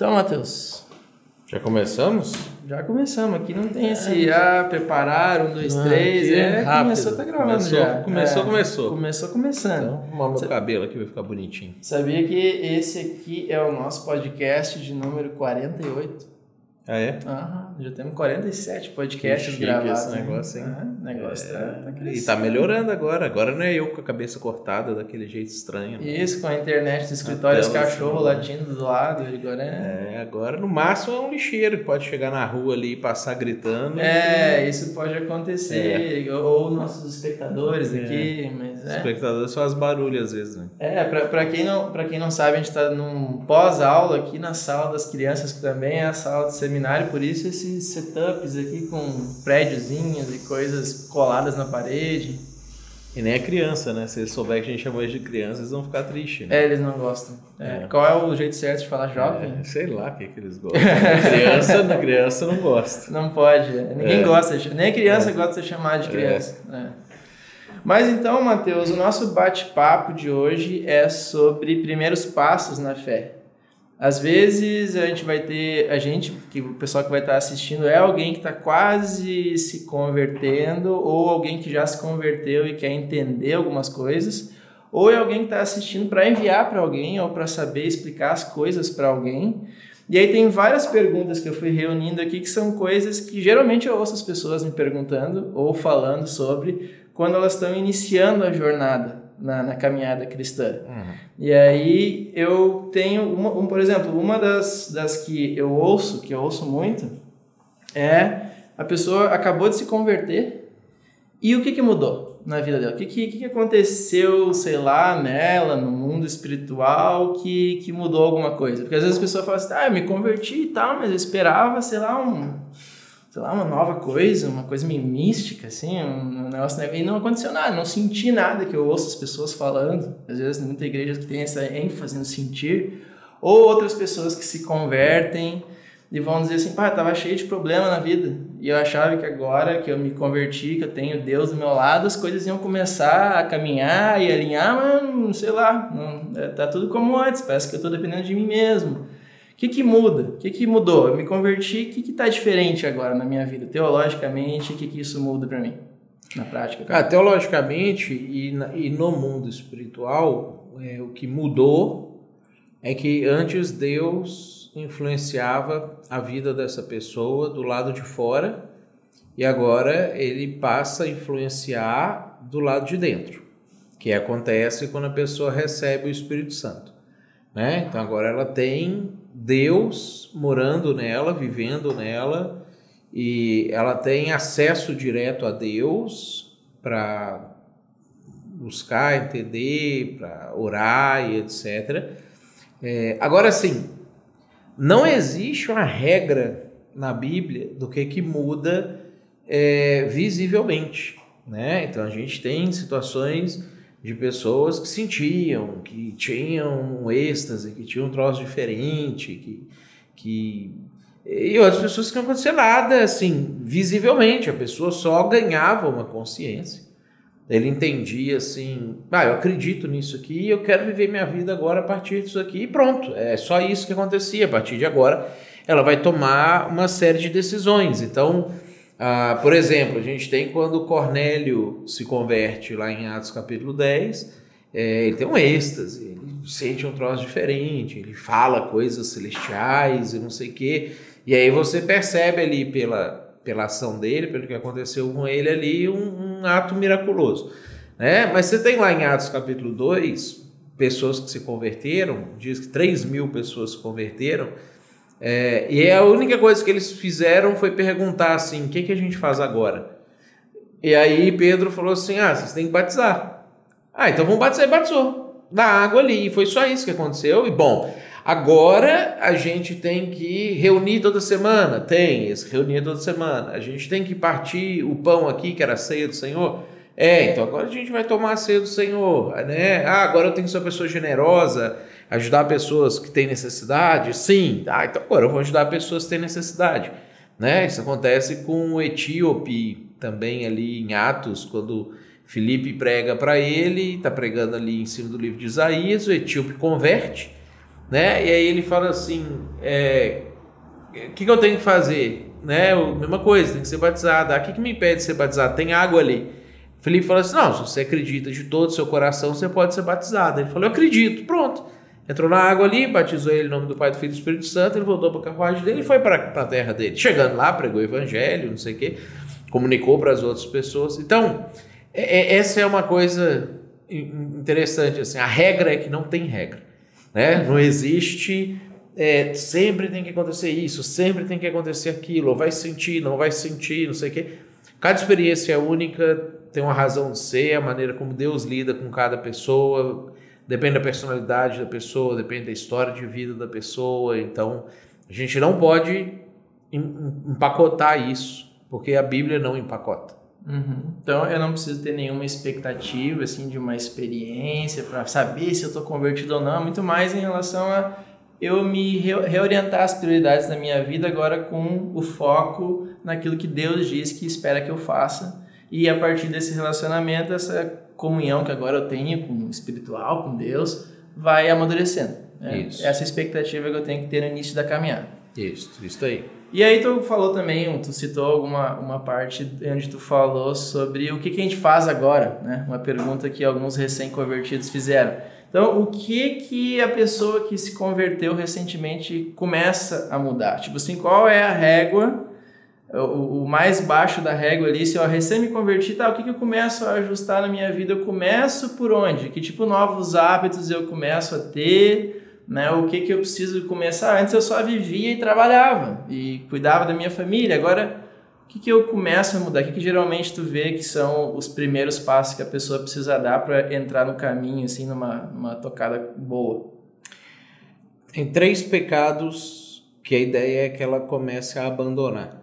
Então, Matheus, Já começamos? já começamos. Aqui não tem esse ah, preparar, um, dois, três. aqui é É, rápido. começou, tá gravando Começou, já. começou, É, começou. Começou começando. Então, arrumar meu cabelo aqui vai ficar bonitinho. Sabia que esse aqui é o nosso podcast de número 48? Ah, é? Aham, já temos 47 podcasts Chique gravados. esse né? negócio, hein? Ah, negócio tá, tá E crescendo. tá melhorando agora. Agora não é eu com a cabeça cortada daquele jeito estranho. Isso, com a internet do escritório, os cachorros latindo do lado. Agora é. É, agora no máximo é um lixeiro que pode chegar na rua ali e passar gritando. É, isso pode acontecer. Ou nossos espectadores É. aqui, mas Os é. espectadores fazem barulho às vezes, né? É, pra, pra, quem não, pra quem não sabe, a gente tá num pós-aula aqui na sala das crianças, que também é a sala de seminário, por isso esses setups aqui com prédiozinhos e coisas coladas na parede. E nem a criança, né? Se eles souberem que a gente chama eles de criança, eles vão ficar tristes, né? É, eles não gostam. É, É. Qual é o jeito certo de falar jovem? É, sei lá o que, que eles gostam. criança, na criança não gosta. Não pode. é. Ninguém É. gosta, de- nem a criança gosta de ser chamada de criança. É. Mas então, Matheus, o nosso bate-papo de hoje é sobre primeiros passos na fé. Às vezes a gente vai ter, a gente, que o pessoal que vai estar assistindo é alguém que está quase se convertendo, ou alguém que já se converteu e quer entender algumas coisas, ou é alguém que está assistindo para enviar para alguém ou para saber explicar as coisas para alguém. E aí tem várias perguntas que eu fui reunindo aqui que são coisas que geralmente eu ouço as pessoas me perguntando ou falando sobre quando elas estão iniciando a jornada na, na caminhada cristã. E aí eu tenho, uma, um, por exemplo, uma das, das que eu ouço, que eu ouço muito, é a pessoa acabou de se converter e o que, que mudou na vida dela? O que, que, que que aconteceu, sei lá, nela, no mundo espiritual, que, que mudou alguma coisa? Porque às vezes a pessoa fala assim, ah, eu me converti e tal, mas eu esperava, sei lá, um, sei lá, uma nova coisa, uma coisa meio mística, assim, um negócio, né? e não aconteceu nada, não senti nada que eu ouço as pessoas falando, às vezes muita igreja tem essa ênfase no sentir, ou outras pessoas que se convertem e vão dizer assim, pá, tava cheio de problema na vida, e eu achava que agora que eu me converti, que eu tenho Deus do meu lado, as coisas iam começar a caminhar e alinhar, mas sei lá, não, é, tá tudo como antes, parece que eu tô dependendo de mim mesmo. Que, que muda? O que, que mudou? Eu me converti, o que, que tá diferente agora na minha vida? Teologicamente, o que, que isso muda para mim? Na prática. Cara, teologicamente e, e no mundo espiritual, é, o que mudou é que antes Deus influenciava a vida dessa pessoa do lado de fora e agora ele passa a influenciar do lado de dentro, que acontece quando a pessoa recebe o Espírito Santo. Né? Então agora ela tem Deus morando nela, vivendo nela, e ela tem acesso direto a Deus para buscar, entender, para orar e etc. É, agora sim, não existe uma regra na Bíblia do que que muda é, visivelmente, né? Então a gente tem situações de pessoas que sentiam, que tinham um êxtase, que tinham um troço diferente, que, que e outras pessoas que não acontecia nada assim visivelmente, a pessoa só ganhava uma consciência. Ele entendia assim, ah, eu acredito nisso aqui, eu quero viver minha vida agora a partir disso aqui e pronto. É só isso que acontecia. A partir de agora, ela vai tomar uma série de decisões. Então, ah, por exemplo, a gente tem quando Cornélio se converte lá em Atos capítulo 10, é, ele tem um êxtase, ele sente um troço diferente, ele fala coisas celestiais e não sei o quê. E aí você percebe ali pela, pela ação dele, pelo que aconteceu com ele ali, um, um ato miraculoso. Né? Mas você tem lá em Atos capítulo 2, pessoas que se converteram, diz que 3 mil pessoas se converteram, é, e a única coisa que eles fizeram foi perguntar assim: o que, que a gente faz agora? E aí Pedro falou assim: ah, vocês têm que batizar. Ah, então vamos batizar e batizou. Na água ali. E foi só isso que aconteceu. E bom, agora a gente tem que reunir toda semana. Tem, esse reunir toda semana. A gente tem que partir o pão aqui, que era a ceia do Senhor. É, então agora a gente vai tomar a ceia do Senhor, né? Ah, agora eu tenho que ser uma pessoa generosa, ajudar pessoas que têm necessidade. Sim, ah, então agora eu vou ajudar pessoas que têm necessidade, né? Isso acontece com o etíope também ali em Atos, quando Filipe prega para ele, está pregando ali em cima do livro de Isaías, o etíope converte, né? E aí ele fala assim, é, o que, que eu tenho que fazer? Né? A mesma coisa, tem que ser batizado. Ah, o que, que me impede de ser batizado? Tem água ali. Felipe falou assim: não, se você acredita de todo o seu coração, você pode ser batizado. Ele falou: eu acredito, pronto. Entrou na água ali, batizou ele em nome do Pai, do Filho e do Espírito Santo, ele voltou para a carruagem dele e foi para a terra dele. Chegando lá, pregou o evangelho, não sei o quê, comunicou para as outras pessoas. Então, é, é, essa é uma coisa interessante. Assim, a regra é que não tem regra. Né? Não existe é, sempre tem que acontecer isso, sempre tem que acontecer aquilo, ou vai sentir, não vai sentir, não sei o quê. Cada experiência é única, tem uma razão de ser, a maneira como Deus lida com cada pessoa, depende da personalidade da pessoa, depende da história de vida da pessoa. Então, a gente não pode empacotar isso, porque a Bíblia não empacota. Uhum. Então eu não preciso ter nenhuma expectativa assim de uma experiência para saber se eu estou convertido ou não, é muito mais em relação a eu me reorientar as prioridades da minha vida agora com o foco naquilo que Deus diz que espera que eu faça. E a partir desse relacionamento, essa comunhão que agora eu tenho com o espiritual, com Deus, vai amadurecendo. Né? Essa expectativa que eu tenho que ter no início da caminhada. Isso, isso aí. E aí tu falou também, tu citou alguma uma parte onde tu falou sobre o que, que a gente faz agora, né? Uma pergunta que alguns recém-convertidos fizeram. Então, o que que a pessoa que se converteu recentemente começa a mudar? Tipo assim, qual é a régua, o, o mais baixo da régua ali, se eu recém me converti, tá, o que que eu começo a ajustar na minha vida? Eu começo por onde? Que tipo novos hábitos eu começo a ter? Né? O que que eu preciso começar? Antes eu só vivia e trabalhava e cuidava da minha família. Agora que, que eu começo a mudar? O que, que geralmente tu vê que são os primeiros passos que a pessoa precisa dar para entrar no caminho, assim, numa, numa tocada boa? Tem três pecados que a ideia é que ela comece a abandonar.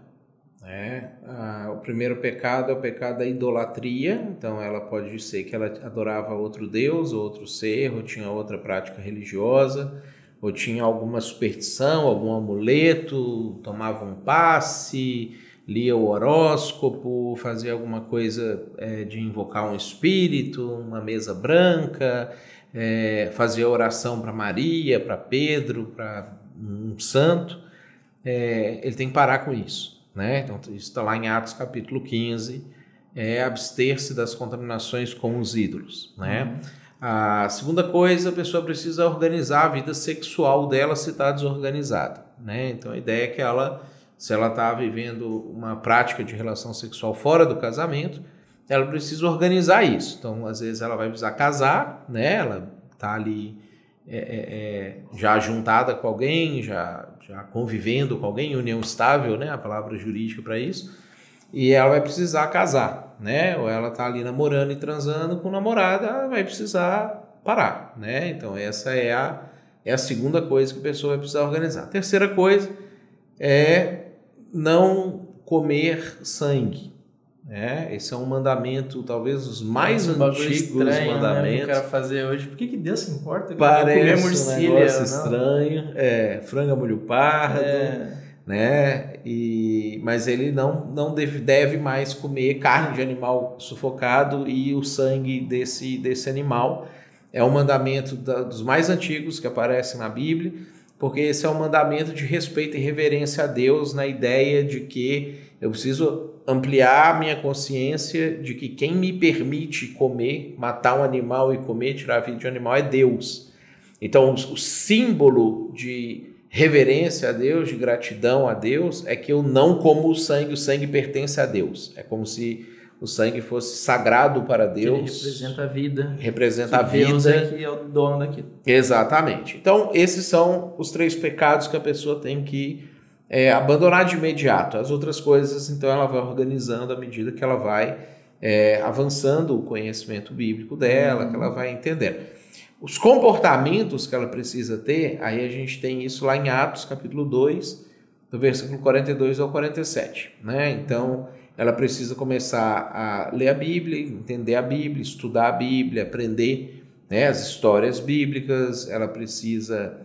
Né? Ah, o primeiro pecado é o pecado da idolatria, então ela pode ser que ela adorava outro Deus, outro ser, ou tinha outra prática religiosa, ou tinha alguma superstição, algum amuleto, tomava um passe, lia o horóscopo, fazia alguma coisa é, de invocar um espírito, uma mesa branca, é, fazia oração para Maria, para Pedro, para um santo, é, ele tem que parar com isso. Né? Então, isso está lá em Atos capítulo 15, é abster-se das contaminações com os ídolos. Né? Uhum. A segunda coisa, a pessoa precisa organizar a vida sexual dela se está desorganizada. Né? Então, a ideia é que ela se ela está vivendo uma prática de relação sexual fora do casamento, ela precisa organizar isso. Então, às vezes, ela vai precisar casar, né? Ela está ali é, é, é, já juntada com alguém, já, já convivendo com alguém, união estável, né? A palavra jurídica para isso. E ela vai precisar casar, né? Ou ela está ali namorando e transando com o namorado, ela vai precisar parar, né? Então, essa é a, é a segunda coisa que a pessoa vai precisar organizar. A terceira coisa é não comer sangue. É, esse é um mandamento, talvez os mais é um antigos estranho, mandamentos. Né, que eu fazer hoje. Por que, que Deus se importa com comer morcilha? Um negócio estranho. É, frango molho pardo, é. né? E, mas ele não, não deve, deve mais comer carne de animal sufocado e o sangue desse, desse animal. É um mandamento da, dos mais antigos que aparece na Bíblia porque esse é um mandamento de respeito e reverência a Deus na ideia de que eu preciso ampliar a minha consciência de que quem me permite comer, matar um animal e comer, tirar a vida de um animal é Deus. Então, o símbolo de reverência a Deus, de gratidão a Deus, é que eu não como o sangue, o sangue pertence a Deus. É como se o sangue fosse sagrado para Deus. Ele representa a vida. Representa a vida. Deus é que é o dono daquilo. Exatamente. Então, esses são os três pecados que a pessoa tem que é, abandonar de imediato. As outras coisas, então, ela vai organizando à medida que ela vai é, avançando o conhecimento bíblico dela, uhum. que ela vai entendendo. Os comportamentos que ela precisa ter, aí a gente tem isso lá em Atos, capítulo 2, do versículo 42 ao 47. Né? Então ela precisa começar a ler a Bíblia, entender a Bíblia, estudar a Bíblia, aprender né, as histórias bíblicas, ela precisa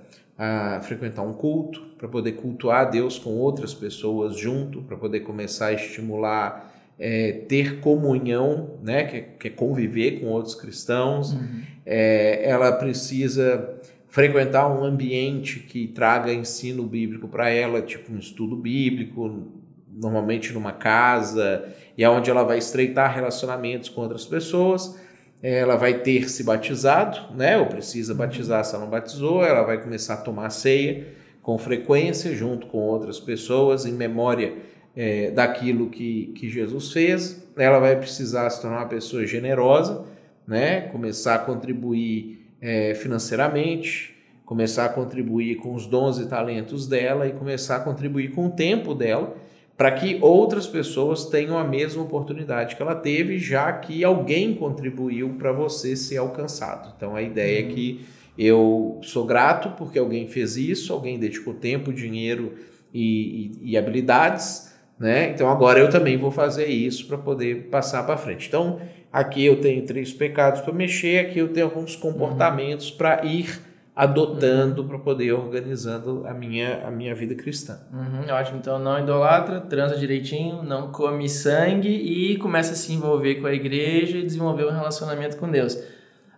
a, frequentar um culto para poder cultuar Deus com outras pessoas junto, para poder começar a estimular é, ter comunhão, né, que, que, é conviver com outros cristãos. Uhum. É, ela precisa frequentar um ambiente que traga ensino bíblico para ela, tipo um estudo bíblico, normalmente numa casa, e aonde ela vai estreitar relacionamentos com outras pessoas. Ela vai ter se batizado, né? Ou precisa batizar se ela não batizou, ela vai começar a tomar ceia com frequência, junto com outras pessoas, em memória é, daquilo que, que Jesus fez. Ela vai precisar se tornar uma pessoa generosa, né? Começar a contribuir é, financeiramente, começar a contribuir com os dons e talentos dela e começar a contribuir com o tempo dela para que outras pessoas tenham a mesma oportunidade que ela teve, já que alguém contribuiu para você ser alcançado. Então a ideia é uhum. é que eu sou grato porque alguém fez isso, alguém dedicou tempo, dinheiro e, e, e habilidades, né? Então agora eu também vou fazer isso para poder passar para frente. Então aqui eu tenho três pecados para mexer, aqui eu tenho alguns comportamentos uhum. para ir adotando para poder organizando a minha, a minha vida cristã. Uhum, ótimo. Então não idolatra, transa direitinho, não come sangue e começa a se envolver com a igreja e desenvolver um relacionamento com Deus.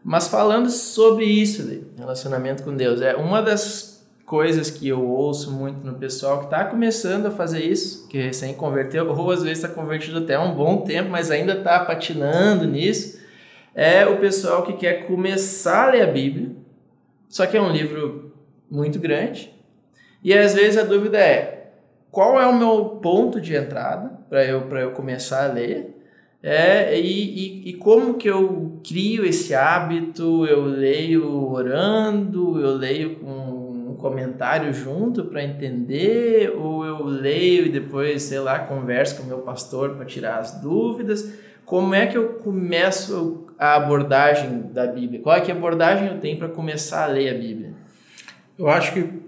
Mas falando sobre isso, relacionamento com Deus, é uma das coisas que eu ouço muito no pessoal que está começando a fazer isso, que recém converteu, ou às vezes está convertido até há um bom tempo, mas ainda está patinando nisso, é o pessoal que quer começar a ler a Bíblia, só que é um livro muito grande. E às vezes a dúvida é: qual é o meu ponto de entrada para eu, eu começar a ler? É, e, e, e, como que eu crio esse hábito? Eu leio orando, eu leio com um comentário junto para entender, ou eu leio e depois, sei lá, converso com o meu pastor para tirar as dúvidas. Como é que eu começo a abordagem da Bíblia? Qual é que abordagem eu tenho para começar a ler a Bíblia? Eu acho que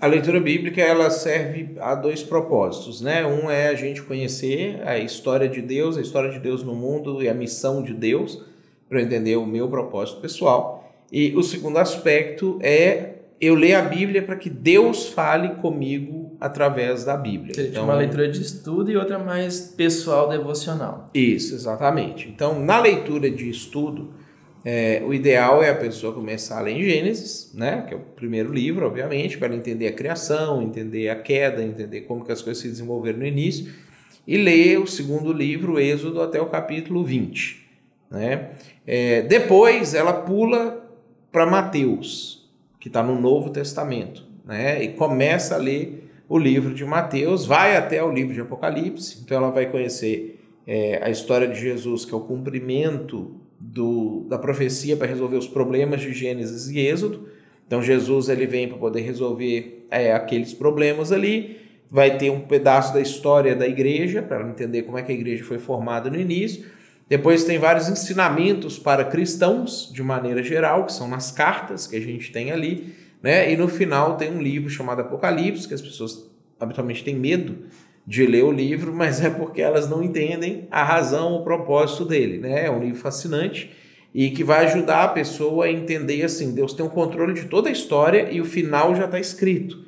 a leitura bíblica ela serve a dois propósitos, né? Um é a gente conhecer a história de Deus, a história de Deus no mundo e a missão de Deus, para entender o meu propósito pessoal. E o segundo aspecto é eu ler a Bíblia para que Deus fale comigo através da Bíblia. Seja então, uma leitura de estudo e outra mais pessoal, devocional. Isso, exatamente. Então, na leitura de estudo, é, o ideal é a pessoa começar a ler em Gênesis, né, que é o primeiro livro, obviamente, para entender a criação, entender a queda, entender como que as coisas se desenvolveram no início, e ler o segundo livro, Êxodo, até o capítulo 20. Né? É, depois ela pula para Mateus, que está no Novo Testamento, né? E começa a ler o livro de Mateus, vai até o livro de Apocalipse, então ela vai conhecer é, a história de Jesus, que é o cumprimento do, da profecia para resolver os problemas de Gênesis e Êxodo. Então Jesus ele vem para poder resolver é, aqueles problemas ali. Vai ter um pedaço da história da igreja para entender como é que a igreja foi formada no início. Depois tem vários ensinamentos para cristãos, de maneira geral, que são nas cartas que a gente tem ali, né? E no final tem um livro chamado Apocalipse, que as pessoas habitualmente têm medo de ler o livro, mas é porque elas não entendem a razão, o propósito dele, né? É um livro fascinante e que vai ajudar a pessoa a entender assim, Deus tem o um controle de toda a história e o final já está escrito.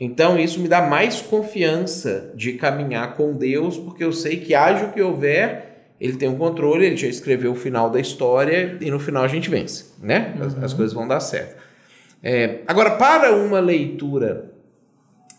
Então isso me dá mais confiança de caminhar com Deus, porque eu sei que haja o que houver, ele tem um controle, ele já escreveu o final da história e no final a gente vence, né? As, uhum. as coisas vão dar certo. É, agora, para uma leitura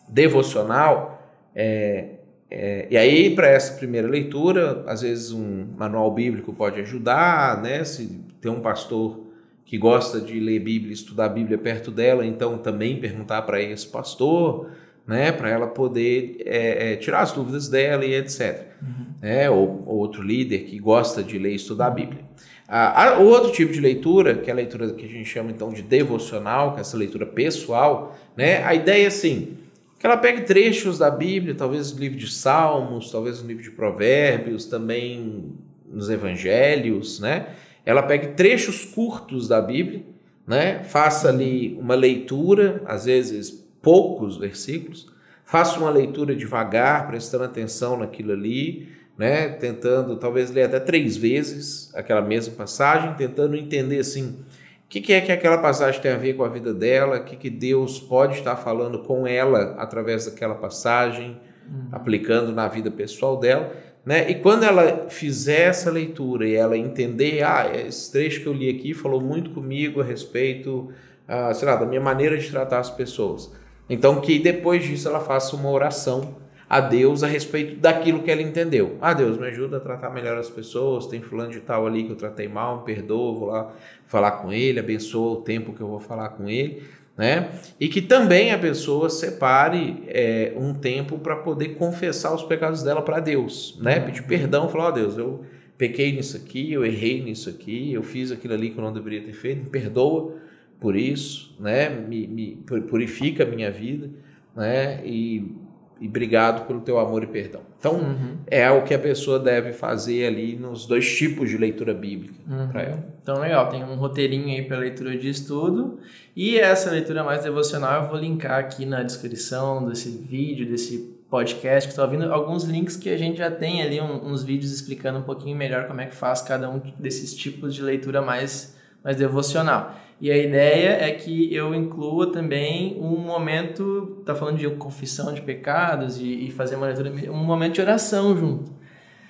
devocional, é, é, e aí para essa primeira leitura, às vezes um manual bíblico pode ajudar, né? Se tem um pastor que gosta de ler Bíblia, estudar a Bíblia perto dela, então também perguntar para esse pastor, né? Para ela poder é, é, tirar as dúvidas dela e etc. Uhum né, ou, ou outro líder que gosta de ler e estudar a Bíblia. Ah, o outro tipo de leitura, que é a leitura que a gente chama então de devocional, que é essa leitura pessoal, né, a ideia é assim, que ela pegue trechos da Bíblia, talvez no livro de Salmos, talvez no livro de Provérbios, também nos Evangelhos, né? Ela pegue trechos curtos da Bíblia, né? Faça ali uma leitura, às vezes poucos versículos, faça uma leitura devagar, prestando atenção naquilo ali, né? Tentando talvez ler até três vezes aquela mesma passagem, tentando entender assim o que, que, é que aquela passagem tem a ver com a vida dela, o que, que Deus pode estar falando com ela através daquela passagem, uhum. aplicando na vida pessoal dela. Né? E quando ela fizer essa leitura e ela entender, ah, esse trecho que eu li aqui falou muito comigo a respeito ah, sei lá, da minha maneira de tratar as pessoas. Então, que depois disso ela faça uma oração a Deus a respeito daquilo que ela entendeu. Ah, Deus, me ajuda a tratar melhor as pessoas, tem fulano de tal ali que eu tratei mal, me perdoa, vou lá falar com ele, abençoa o tempo que eu vou falar com ele. Né? E que também a pessoa separe é, um tempo para poder confessar os pecados dela para Deus, né? Uhum. Pedir perdão, falar, ó oh, Deus, eu pequei nisso aqui, eu errei nisso aqui, eu fiz aquilo ali que eu não deveria ter feito, me perdoa por isso, né? Me, me purifica a minha vida, né? E e obrigado pelo teu amor e perdão. Então, uhum. é o que a pessoa deve fazer ali nos dois tipos de leitura bíblica uhum. para ela. Então, legal, tem um roteirinho aí para leitura de estudo. E essa leitura mais devocional eu vou linkar aqui na descrição desse vídeo, desse podcast que está ouvindo, alguns links que a gente já tem ali, um, uns vídeos explicando um pouquinho melhor como é que faz cada um desses tipos de leitura mais, mais devocional. E a ideia é que eu inclua também um momento, tá falando de confissão de pecados e, e fazer uma leitura, um momento de oração junto.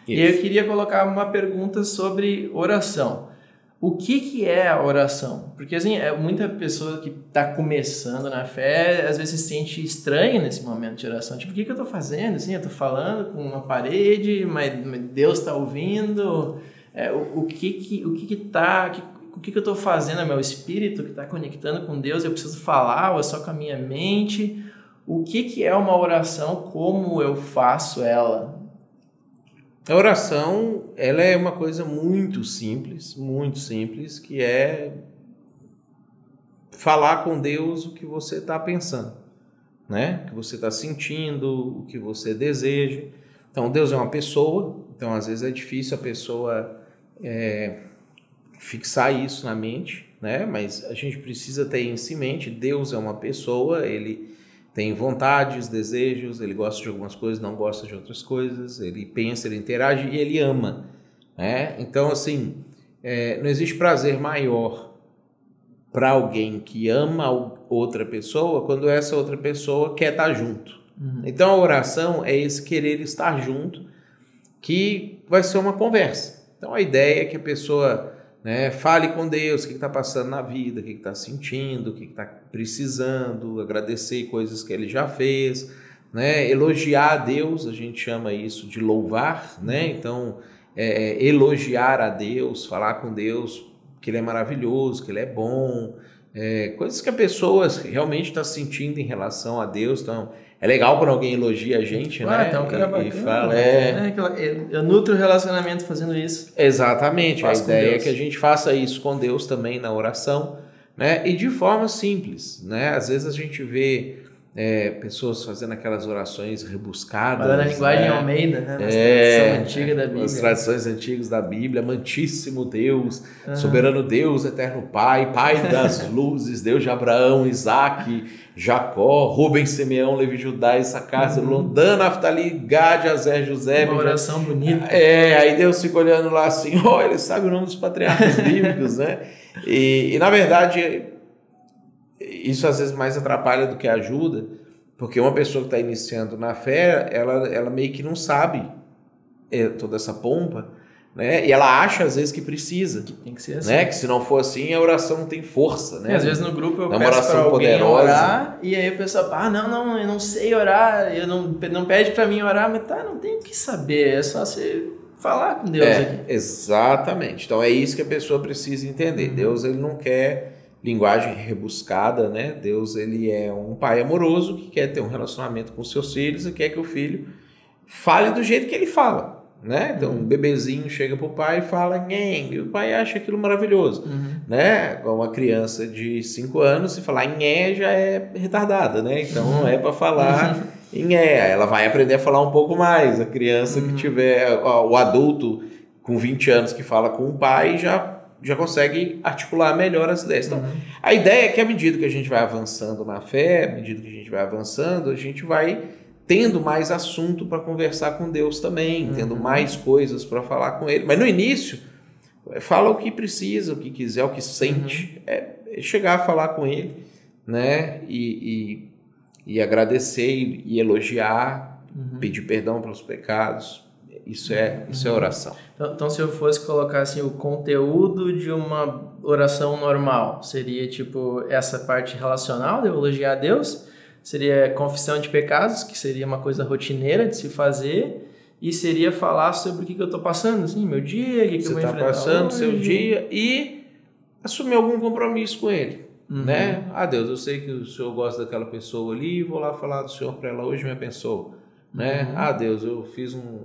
Isso. E eu queria colocar uma pergunta sobre oração. O que, que é a oração? Porque assim, é muita pessoa que está começando na fé, às vezes se sente estranha nesse momento de oração. Tipo, o que, que eu estou fazendo? Assim, eu estou falando com uma parede, mas Deus está ouvindo. É, o, o, que que o que que tá, que, o que, que eu estou fazendo? É meu espírito que está conectando com Deus? Eu preciso falar ou é só com a minha mente? O que, que é uma oração? Como eu faço ela? A oração, ela é uma coisa muito simples, muito simples, que é falar com Deus o que você está pensando, né? O que você está sentindo, o que você deseja. Então, Deus é uma pessoa, então às vezes é difícil a pessoa é, fixar isso na mente, né? Mas a gente precisa ter isso em mente. Deus é uma pessoa, ele tem vontades, desejos, ele gosta de algumas coisas, não gosta de outras coisas, ele pensa, ele interage e ele ama, né? Então, assim, é, não existe prazer maior para alguém que ama outra pessoa quando essa outra pessoa quer estar junto. Uhum. Então, a oração é esse querer estar junto, que vai ser uma conversa. Então, a ideia é que a pessoa né? Fale com Deus o que está passando na vida, o que está sentindo, o que está precisando, agradecer coisas que ele já fez, né? elogiar a Deus, a gente chama isso de louvar, né? Então é, é, elogiar a Deus, falar com Deus que ele é maravilhoso, que ele é bom, é, coisas que a pessoa realmente está sentindo em relação a Deus, então é legal quando alguém elogia a gente, ah, né? Então, cara e, bacana, e fala, é... é... Eu nutro o relacionamento fazendo isso. Exatamente. A ideia é que a gente faça isso com Deus também na oração, né? E de forma simples, né? Às vezes a gente vê é, pessoas fazendo aquelas orações rebuscadas. Falando a linguagem né? Almeida, né? Nas é, antiga da Bíblia. As tradições antigas da Bíblia. Amantíssimo Deus, uhum. soberano Deus, eterno Pai, Pai das luzes, Deus de Abraão, Isaac, Jacó, Rubens, Simeão, Levi, Judá, Issacar, uhum. Dan, Naftali, Gad, Azer, José. Uma oração bonita. É, aí Deus fica olhando lá assim, ó, oh, ele sabe o nome dos patriarcas bíblicos, né? E, e na verdade isso às vezes mais atrapalha do que ajuda, porque uma pessoa que está iniciando na fé, ela, ela meio que não sabe é, toda essa pompa, né? E ela acha às vezes que precisa. Que tem que ser assim. Né? Que se não for assim, a oração não tem força, né? E às vezes no grupo eu é peço para alguém poderosa. orar e aí o pessoal, ah, não, não, eu não sei orar, eu não, não pede para mim orar, mas tá, não tem o que saber, é só você falar com Deus é, aqui. Exatamente. Então é isso que a pessoa precisa entender. Uhum. Deus ele não quer linguagem rebuscada, né? Deus ele é um pai amoroso que quer ter um relacionamento com seus filhos e quer que o filho fale do jeito que ele fala, né? Então um bebezinho chega pro pai e fala nheng, e o pai acha aquilo maravilhoso, uhum. né? Com uma criança de 5 anos se falar nhé já é retardada, né? Então não é para falar nhé, ela vai aprender a falar um pouco mais. A criança uhum. que tiver o adulto com 20 anos que fala com o pai já já consegue articular melhor as ideias. Então, uhum. a ideia é que à medida que a gente vai avançando na fé, à medida que a gente vai avançando, a gente vai tendo mais assunto para conversar com Deus também, uhum. tendo mais coisas para falar com Ele. Mas no início, fala o que precisa, o que quiser, o que sente, uhum. é, é chegar a falar com Ele, né? E, e, e agradecer e, e elogiar, uhum. pedir perdão pelos pecados, Isso é, isso é oração. Então, então, se eu fosse colocar assim, o conteúdo de uma oração normal, seria tipo essa parte relacional de elogiar a Deus, seria confissão de pecados, que seria uma coisa rotineira de se fazer, e seria falar sobre o que, que eu estou passando, assim, meu dia, o que, que Você eu vou está enfrentar passando hoje. seu dia e assumir algum compromisso com ele. Uhum. Né? Ah, Deus, eu sei que o Senhor gosta daquela pessoa ali, vou lá falar do Senhor para ela hoje, me abençoa. Né? Uhum. Ah, Deus, eu fiz um,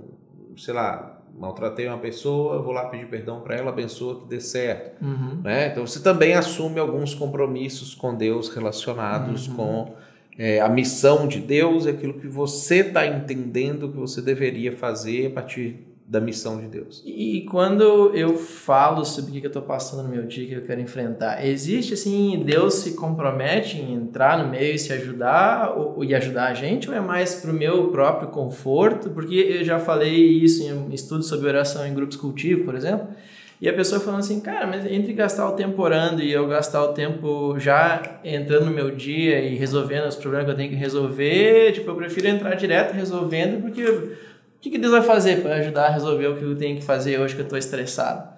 sei lá, maltratei uma pessoa, vou lá pedir perdão para ela, abençoa que dê certo. Uhum. Né? Então você também assume alguns compromissos com Deus relacionados Uhum. com é, a missão de Deus, aquilo que você está entendendo que você deveria fazer a partir da missão de Deus. E quando eu falo sobre o que eu estou passando no meu dia, que eu quero enfrentar, existe assim, Deus se compromete em entrar no meio e se ajudar ou, e ajudar a gente, ou é mais para o meu próprio conforto? Porque eu já falei isso em estudos sobre oração em grupos cultivo, por exemplo, e a pessoa falando assim, cara, mas entre gastar o tempo orando e eu gastar o tempo já entrando no meu dia e resolvendo os problemas que eu tenho que resolver, tipo, eu prefiro entrar direto resolvendo, porque que, que Deus vai fazer para ajudar a resolver o que eu tenho que fazer hoje que eu estou estressado?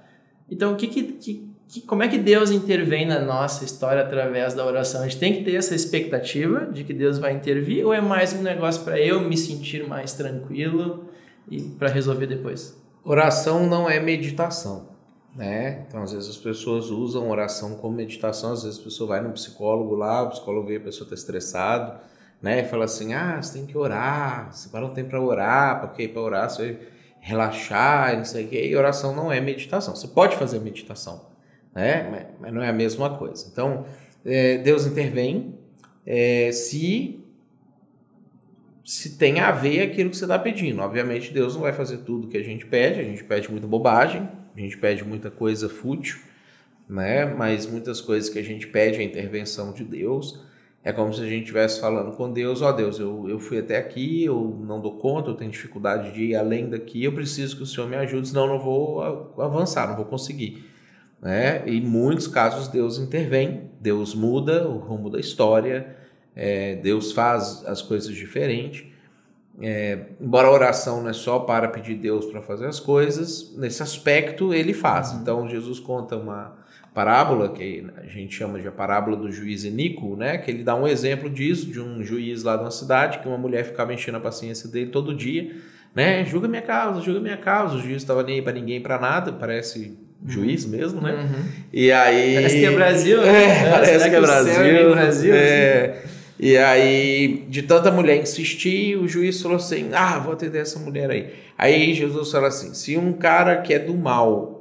Então, que, que, que, que- como é que Deus intervém na nossa história através da oração? A gente tem que ter essa expectativa de que Deus vai intervir ou é mais um negócio para eu me sentir mais tranquilo e para resolver depois? Oração não é meditação, né? Então, às vezes as pessoas usam oração como meditação, às vezes a pessoa vai no psicólogo lá, o psicólogo vê a pessoa está estressado, né? Fala assim, ah, você tem que orar, separa um tempo para orar, porque para orar você relaxar e não sei o quê. E oração não é meditação. Você pode fazer meditação, né? Mas, não é a mesma coisa. Então, é, Deus intervém é, se se tem a ver aquilo que você está pedindo. Obviamente, Deus não vai fazer tudo que a gente pede, a gente pede muita bobagem, a gente pede muita coisa fútil, né? Mas muitas coisas que a gente pede a intervenção de Deus. É como se a gente estivesse falando com Deus, ó Deus, eu, eu fui até aqui, eu não dou conta, eu tenho dificuldade de ir além daqui, eu preciso que o Senhor me ajude, senão eu não vou avançar, não vou conseguir. Né? Em muitos casos Deus intervém, Deus muda o rumo da história, é, Deus faz as coisas diferentes. É, embora a oração não é só para pedir Deus para fazer as coisas, nesse aspecto ele faz. Então Jesus conta uma parábola que a gente chama de a parábola do juiz Inico, né? Que ele dá um exemplo disso de um juiz lá de uma cidade que uma mulher ficava enchendo a paciência dele todo dia, né? Julga minha causa, julga minha causa. O juiz estava nem para ninguém para nada, parece juiz mesmo, né? Uhum. E aí. Parece que é Brasil, né? É, parece que é que é Brasil. meio Brasil, assim? é. E aí, de tanta mulher insistir, o juiz falou assim: Ah, vou atender essa mulher aí. Aí Jesus fala assim: se um cara que é do mal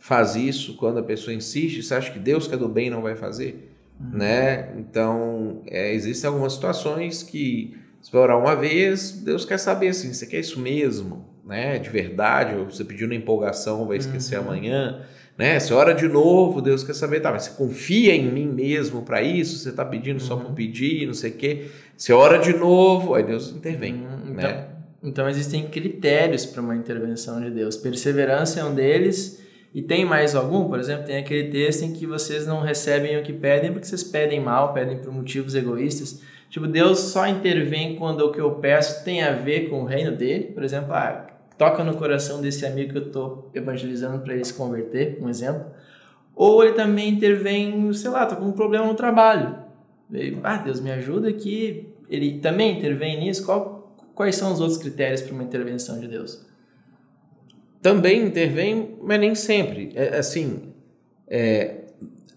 faz isso quando a pessoa insiste, você acha que Deus que é do bem não vai fazer? Né? Então, é, existem algumas situações que você vai orar uma vez, Deus quer saber assim: você quer isso mesmo? Né? De verdade? Ou você pediu na empolgação, vai esquecer amanhã? né? Você ora de novo, Deus quer saber, tá, mas você confia em mim mesmo para isso? Você está pedindo só por pedir, não sei o quê. Você ora de novo, aí Deus intervém, Hum, né? Então, então existem critérios para uma intervenção de Deus. Perseverança é um deles. E tem mais algum? Por exemplo, tem aquele texto em que vocês não recebem o que pedem porque vocês pedem mal, pedem por motivos egoístas. Tipo, Deus só intervém quando o que eu peço tem a ver com o reino dele. Por exemplo, ah, toca no coração desse amigo que eu estou evangelizando para ele se converter, um exemplo. Ou ele também intervém, sei lá, tô com um problema no trabalho. Ah, Deus me ajuda aqui. Ele também intervém nisso. Qual, quais são os outros critérios para uma intervenção de Deus? Também intervém, mas nem sempre. É, assim, é,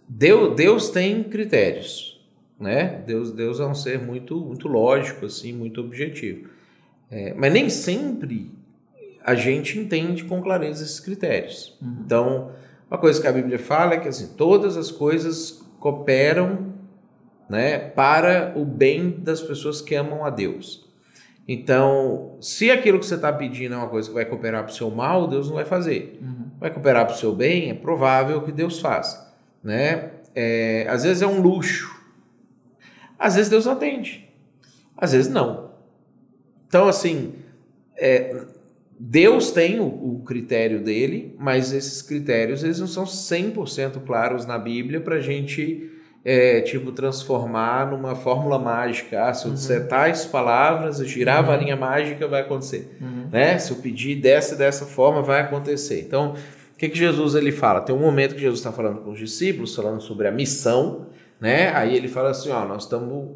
Deus, Deus tem critérios, né? Deus, Deus é um ser muito, muito lógico, assim, muito objetivo. É, mas nem sempre a gente entende com clareza esses critérios. Então, uma coisa que a Bíblia fala é que assim, todas as coisas cooperam né, para o bem das pessoas que amam a Deus. Então, se aquilo que você está pedindo é uma coisa que vai cooperar para o seu mal, Deus não vai fazer. Vai cooperar para o seu bem, é provável que Deus faça. Né? É, às vezes é um luxo. Às vezes Deus atende. Às vezes não. Então, assim, é, Deus tem o, o critério dele, mas esses critérios eles não são 100% claros na Bíblia para a gente é, tipo, transformar numa fórmula mágica. Ah, se eu disser tais palavras, girar a varinha mágica, vai acontecer. né? Se eu pedir dessa dessa forma, vai acontecer. Então, o que, que Jesus ele fala? Tem um momento que Jesus está falando com os discípulos, falando sobre a missão, né? Aí ele fala assim, ó, nós estamos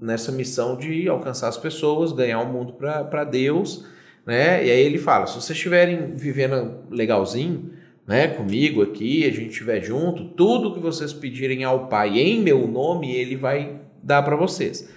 nessa missão de alcançar as pessoas, ganhar o mundo para Deus, né? E aí ele fala, se vocês estiverem vivendo legalzinho, né, comigo aqui, a gente estiver junto, tudo que vocês pedirem ao Pai em meu nome, ele vai dar para vocês.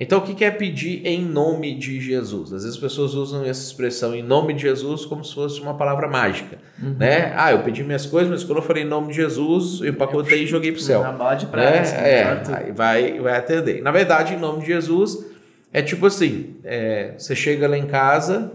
Então, o que é pedir em nome de Jesus? Às vezes as pessoas usam essa expressão em nome de Jesus como se fosse uma palavra mágica, uhum. né? Ah, eu pedi minhas coisas, mas quando eu falei em nome de Jesus, eu empacotei e joguei pro céu. Na bala de prata. Né? É, aí vai, vai atender. Na verdade, em nome de Jesus, é tipo assim, é, você chega lá em casa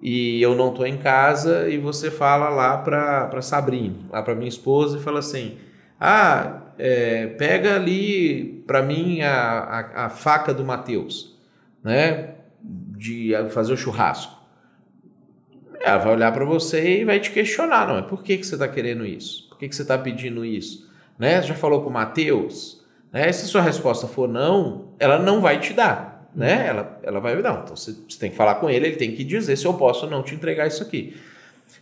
e eu não tô em casa e você fala lá para Sabrina, lá para minha esposa e fala assim, ah, é, pega ali para mim a, a, a, faca do Mateus, né? De fazer o churrasco. Ela vai olhar para você e vai te questionar, não é? Por que, que você está querendo isso? Por que, que você está pedindo isso? Né? Você já falou com o Mateus? Né? Se sua resposta for não, ela não vai te dar. Né? Ela, ela vai, não, então você, você tem que falar com ele, ele tem que dizer se eu posso ou não te entregar isso aqui.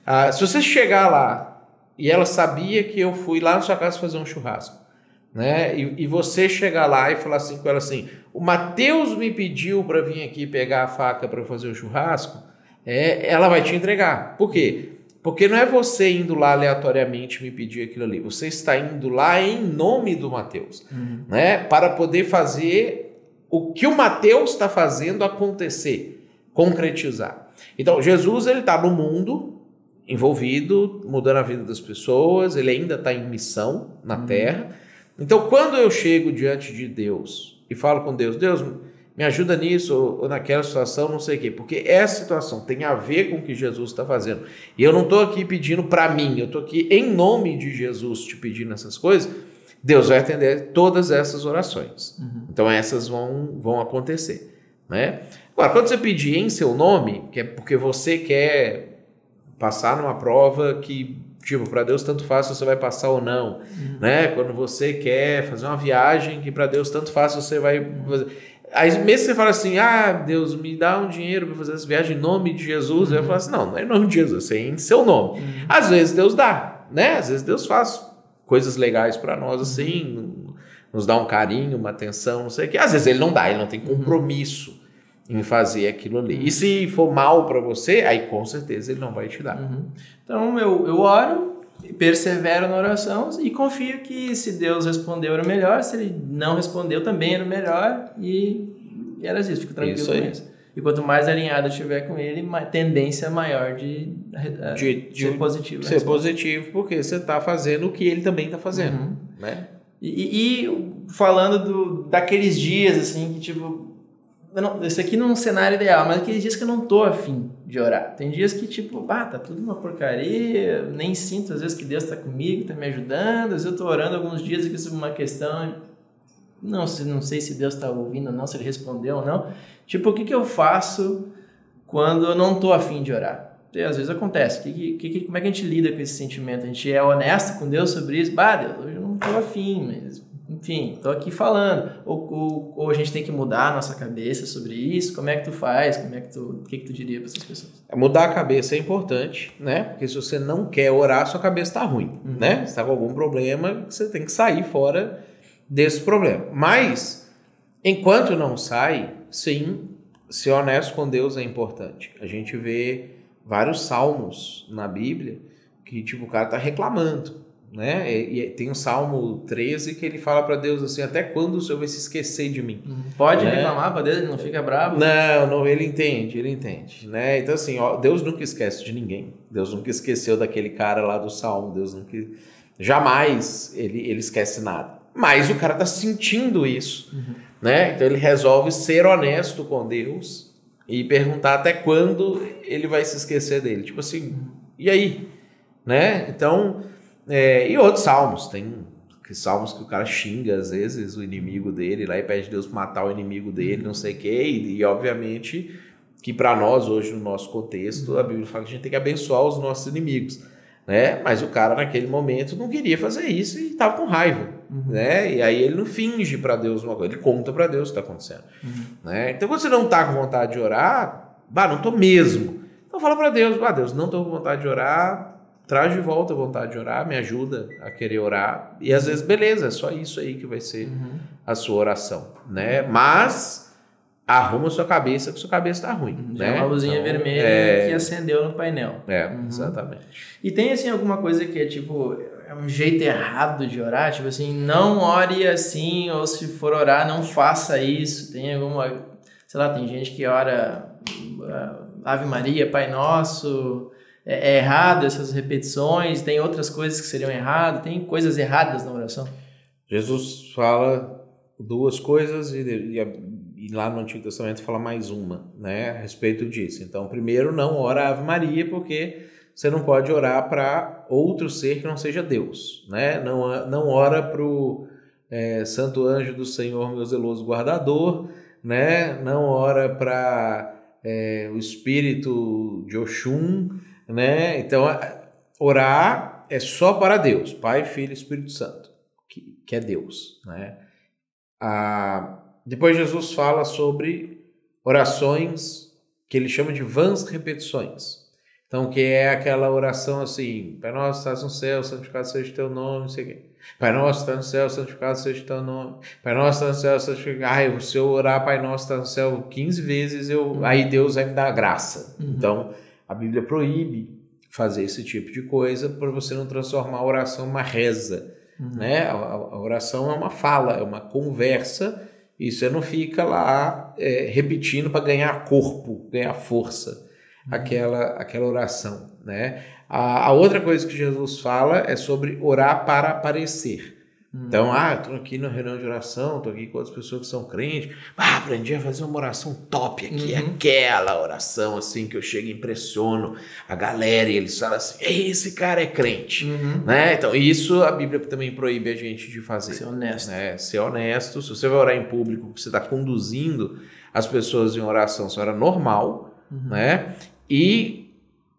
Ah, se você chegar lá e ela sabia que eu fui lá na sua casa fazer um churrasco, né? E, e, você chegar lá e falar assim com ela assim: o Mateus me pediu para vir aqui pegar a faca para fazer o churrasco, é, ela vai te entregar. Por quê? Porque não é você indo lá aleatoriamente me pedir aquilo ali. Você está indo lá em nome do Mateus, uhum. né? Para poder fazer o que o Mateus está fazendo acontecer, concretizar. Então Jesus ele está no mundo envolvido, mudando a vida das pessoas. Ele ainda está em missão na uhum. Terra então, quando eu chego diante de Deus e falo com Deus, Deus, me ajuda nisso ou, naquela situação, não sei o quê, porque essa situação tem a ver com o que Jesus está fazendo. E eu não estou aqui pedindo para mim, eu estou aqui em nome de Jesus te pedindo essas coisas. Deus vai atender todas essas orações. Uhum. Então, essas vão, vão acontecer. Né? Agora, quando você pedir em seu nome, que é porque você quer passar numa prova que Tipo, para Deus tanto faz se você vai passar ou não, uhum. né? Quando você quer fazer uma viagem que para Deus tanto faz se você vai fazer. Aí mesmo você fala assim, ah, Deus, me dá um dinheiro para fazer essa viagem em nome de Jesus. Uhum. Eu falo assim, não, não é em nome de Jesus, é em seu nome. Uhum. Às vezes Deus dá, né? Às vezes Deus faz coisas legais para nós assim, nos dá um carinho, uma atenção, não sei o quê. Às vezes ele não dá, ele não tem uhum. compromisso em fazer aquilo ali. E se for mal para você, aí com certeza ele não vai te dar. Uhum. Então eu, eu oro, persevero na oração e confio que se Deus respondeu era melhor, se ele não respondeu também era melhor e, e era isso, fico tranquilo isso com isso. E quanto mais alinhado eu estiver com ele, tendência maior de, de, de ser positivo. Ser positivo, porque você está fazendo o que ele também está fazendo. Uhum. Né? E, e, falando do, daqueles dias, assim, que tipo, não, isso aqui não é um cenário ideal, mas aqueles dias que eu não tô afim de orar. Tem dias que, tipo, ah, tá tudo uma porcaria, nem sinto às vezes que Deus tá comigo, tá me ajudando, às vezes eu tô orando alguns dias aqui sobre uma questão, não, não sei se Deus tá ouvindo ou não, se ele respondeu ou não. Tipo, o que que eu faço quando eu não tô afim de orar? Porque às vezes acontece. Que, que, como é que a gente lida com esse sentimento? A gente é honesto com Deus sobre isso? Bah, Deus, hoje eu não tô afim, mas enfim, estou aqui falando. Ou, ou, ou, a gente tem que mudar a nossa cabeça sobre isso. Como é que tu faz? Como é que tu, o que, que tu diria para essas pessoas? É, mudar a cabeça é importante, né? Porque se você não quer orar, sua cabeça está ruim, uhum. né? está com algum problema, você tem que sair fora desse problema. Mas, enquanto não sai, sim, ser honesto com Deus é importante. A gente vê vários salmos na Bíblia que, tipo, o cara está reclamando né? E, tem um Salmo 13 que ele fala para Deus assim: Até quando o Senhor vai se esquecer de mim? Uhum. Pode né? reclamar para Deus, ele não fica bravo? Não, não, ele entende, ele entende, né? Então, assim, ó, Deus nunca esquece de ninguém. Deus nunca esqueceu daquele cara lá do Salmo. Deus nunca. Jamais ele, ele esquece nada. Mas o cara tá sentindo isso, uhum. né? Então ele resolve ser honesto com Deus e perguntar até quando ele vai se esquecer dele. Tipo assim, e aí? Né? Então é, e outros salmos, tem salmos que o cara xinga às vezes o inimigo dele lá e pede Deus para matar o inimigo dele, não sei o quê, e, e obviamente que para nós hoje no nosso contexto a Bíblia fala que a gente tem que abençoar os nossos inimigos, né? Mas o cara naquele momento não queria fazer isso e estava com raiva, uhum. né? E aí ele não finge para Deus uma coisa, ele conta para Deus o que está acontecendo, uhum. né? Então quando você não está com vontade de orar, bah, não tô mesmo. Então fala para Deus, ah, Deus, não estou com vontade de orar, traz de volta a vontade de orar, me ajuda a querer orar. E às vezes, beleza, é só isso aí que vai ser uhum. a sua oração, né? Mas arruma sua cabeça, que sua cabeça está ruim. Uhum. né? É uma luzinha então, vermelha é... que acendeu no painel. É, uhum. exatamente. E tem assim alguma coisa que é tipo é um jeito errado de orar, tipo assim, não ore assim, ou se for orar, não faça isso. Tem alguma, sei lá, tem gente que ora uh, Ave Maria, Pai Nosso, é, é errado essas repetições, tem outras coisas que seriam erradas, tem coisas erradas na oração. Jesus fala duas coisas e, e, e, lá no Antigo Testamento fala mais uma, né, a respeito disso. Então, primeiro, não ora Ave Maria, porque você não pode orar para outro ser que não seja Deus, né? Não, não ora para o é, Santo Anjo do Senhor, meu zeloso guardador, né? Não ora para é, o Espírito de Oxum, né? Então, orar é só para Deus, Pai, Filho e Espírito Santo, que, que é Deus, né? Ah, depois Jesus fala sobre orações que ele chama de vãs repetições. Então, que é aquela oração assim, Pai nosso, estás no céu, santificado seja o teu nome, não sei o quê. Pai nosso, está no céu, santificado seja o teu nome. Pai nosso, está no céu, santificado. Ai, se eu orar Pai nosso, está no céu 15 vezes, eu, uhum. aí Deus vai me dar graça. Uhum. Então, a Bíblia proíbe fazer esse tipo de coisa para você não transformar a oração em uma reza. Uhum. Né? A, a, oração é uma fala, é uma conversa, e você não fica lá é, repetindo para ganhar corpo, ganhar força aquela, aquela oração. Né? A, a, outra coisa que Jesus fala é sobre orar para aparecer. Hum. Então, ah, estou aqui na reunião de oração, estou aqui com outras pessoas que são crentes. Ah, aprendi a fazer uma oração top aqui, uhum. aquela oração assim que eu chego e impressiono a galera e eles falam assim: esse cara é crente. Uhum. Né? Então, isso a Bíblia também proíbe a gente de fazer. Ser honesto. Né? Ser honesto. Se você vai orar em público, você está conduzindo as pessoas em oração, você ora normal, uhum. né? E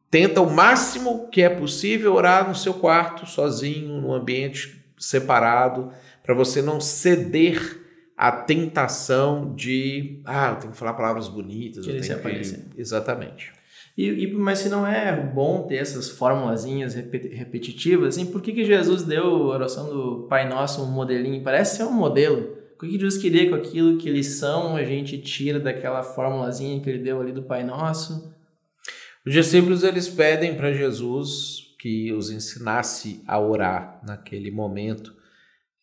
tenta o máximo que é possível orar no seu quarto, sozinho, num ambiente separado, para você não ceder à tentação de, ah, eu tenho que falar palavras bonitas, eu tenho que... Exatamente. E, e, mas se não é bom ter essas formulazinhas repetitivas, assim, por que, que Jesus deu a oração do Pai Nosso um modelinho? Parece ser um modelo. O que Jesus queria com aquilo? Que lição a gente tira daquela formulazinha que ele deu ali do Pai Nosso? Os discípulos eles pedem para Jesus que os ensinasse a orar naquele momento,